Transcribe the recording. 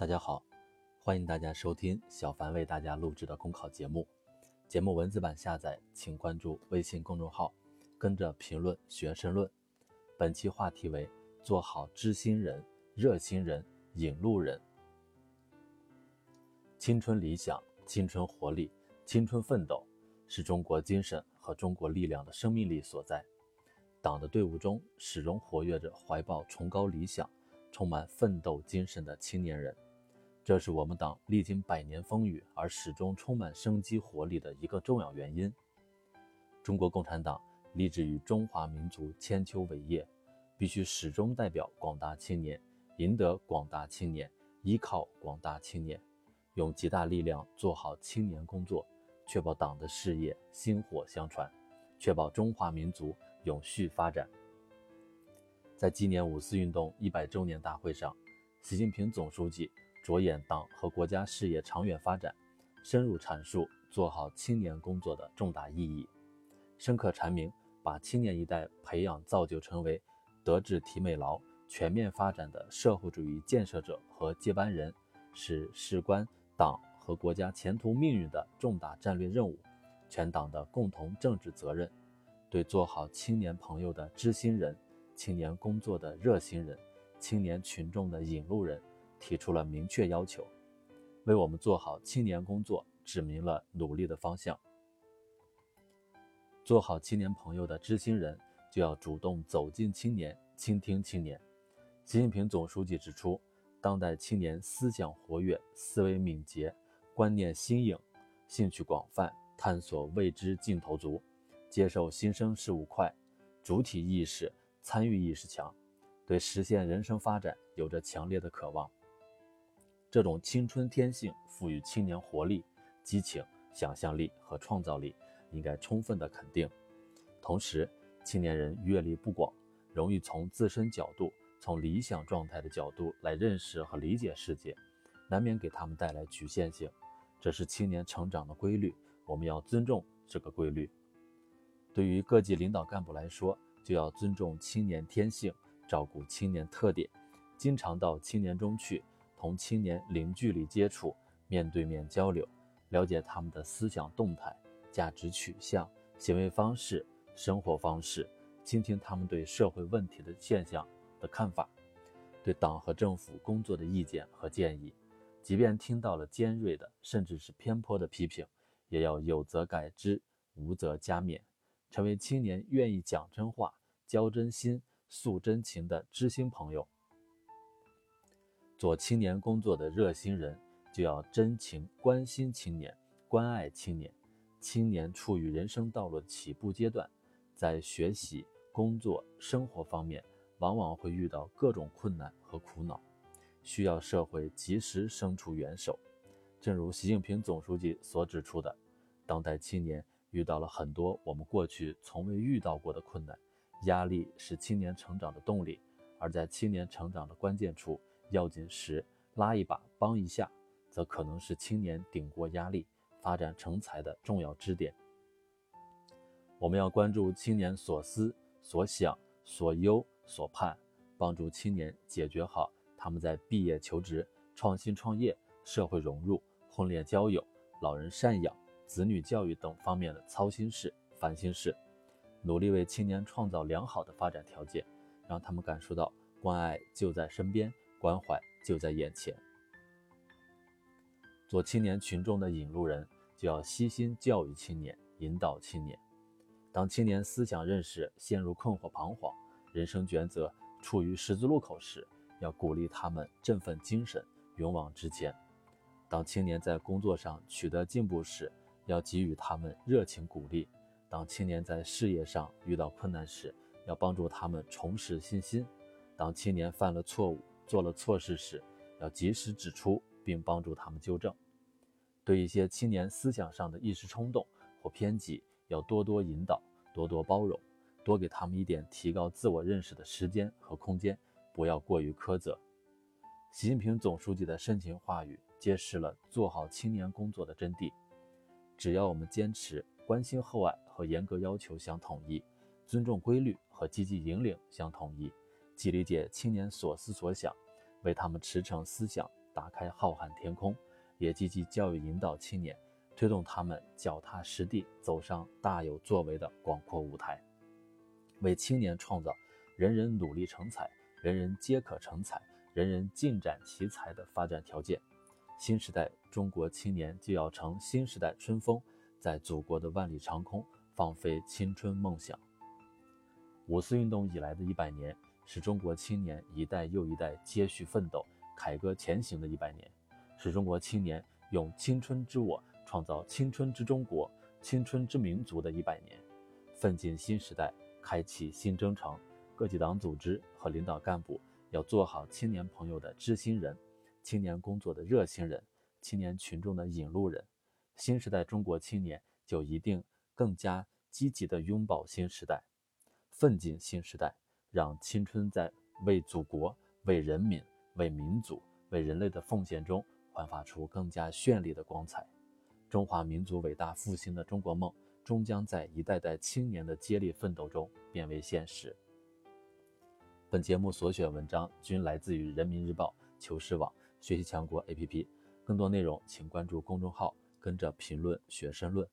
大家好，欢迎大家收听小凡为大家录制的公考节目。节目文字版下载，请关注微信公众号，跟着评论学申论。本期话题为：做好知心人、热心人、引路人。青春理想、青春活力、青春奋斗，是中国精神和中国力量的生命力所在。党的队伍中始终活跃着怀抱崇高理想、充满奋斗精神的青年人。这是我们党历经百年风雨而始终充满生机活力的一个重要原因。中国共产党立志于中华民族千秋伟业，必须始终代表广大青年，赢得广大青年，依靠广大青年，用极大力量做好青年工作，确保党的事业薪火相传，确保中华民族永续发展。在纪念五四运动一百周年大会上，习近平总书记。着眼党和国家事业长远发展，深入阐述做好青年工作的重大意义，深刻阐明把青年一代培养造就成为德智体美劳全面发展的社会主义建设者和接班人，是事关党和国家前途命运的重大战略任务，全党的共同政治责任。对做好青年朋友的知心人、青年工作的热心人、青年群众的引路人。提出了明确要求，为我们做好青年工作指明了努力的方向。做好青年朋友的知心人，就要主动走进青年，倾听青年。习近平总书记指出，当代青年思想活跃，思维敏捷，观念新颖，兴趣广泛，探索未知劲头足，接受新生事物快，主体意识、参与意识强，对实现人生发展有着强烈的渴望。这种青春天性赋予青年活力、激情、想象力和创造力，应该充分的肯定。同时，青年人阅历不广，容易从自身角度、从理想状态的角度来认识和理解世界，难免给他们带来局限性。这是青年成长的规律，我们要尊重这个规律。对于各级领导干部来说，就要尊重青年天性，照顾青年特点，经常到青年中去。同青年零距离接触，面对面交流，了解他们的思想动态、价值取向、行为方式、生活方式，倾听他们对社会问题的现象的看法，对党和政府工作的意见和建议。即便听到了尖锐的，甚至是偏颇的批评，也要有则改之，无则加勉，成为青年愿意讲真话、交真心、诉真情的知心朋友。做青年工作的热心人，就要真情关心青年，关爱青年。青年处于人生道路的起步阶段，在学习、工作、生活方面，往往会遇到各种困难和苦恼，需要社会及时伸出援手。正如习近平总书记所指出的，当代青年遇到了很多我们过去从未遇到过的困难，压力是青年成长的动力，而在青年成长的关键处。要紧时拉一把帮一下，则可能是青年顶过压力、发展成才的重要支点。我们要关注青年所思所想、所忧所盼，帮助青年解决好他们在毕业求职、创新创业、社会融入、婚恋交友、老人赡养、子女教育等方面的操心事、烦心事，努力为青年创造良好的发展条件，让他们感受到关爱就在身边。关怀就在眼前。做青年群众的引路人，就要悉心教育青年，引导青年。当青年思想认识陷入困惑彷徨，人生抉择处于十字路口时，要鼓励他们振奋精神，勇往直前。当青年在工作上取得进步时，要给予他们热情鼓励。当青年在事业上遇到困难时，要帮助他们重拾信心。当青年犯了错误，做了错事时，要及时指出并帮助他们纠正；对一些青年思想上的一时冲动或偏激，要多多引导，多多包容，多给他们一点提高自我认识的时间和空间，不要过于苛责。习近平总书记的深情话语揭示了做好青年工作的真谛。只要我们坚持关心厚爱和严格要求相统一，尊重规律和积极引领相统一。既理解青年所思所想，为他们驰骋思想打开浩瀚天空，也积极教育引导青年，推动他们脚踏实地走上大有作为的广阔舞台，为青年创造人人努力成才、人人皆可成才、人人尽展其才的发展条件。新时代中国青年就要乘新时代春风，在祖国的万里长空放飞青春梦想。五四运动以来的一百年。是中国青年一代又一代接续奋斗、凯歌前行的一百年，是中国青年用青春之我创造青春之中国、青春之民族的一百年。奋进新时代，开启新征程。各级党组织和领导干部要做好青年朋友的知心人、青年工作的热心人、青年群众的引路人。新时代中国青年就一定更加积极地拥抱新时代，奋进新时代。让青春在为祖国、为人民、为民族、为人类的奉献中焕发出更加绚丽的光彩。中华民族伟大复兴的中国梦，终将在一代代青年的接力奋斗中变为现实。本节目所选文章均来自于人民日报、求是网、学习强国 APP。更多内容请关注公众号，跟着评论学申论。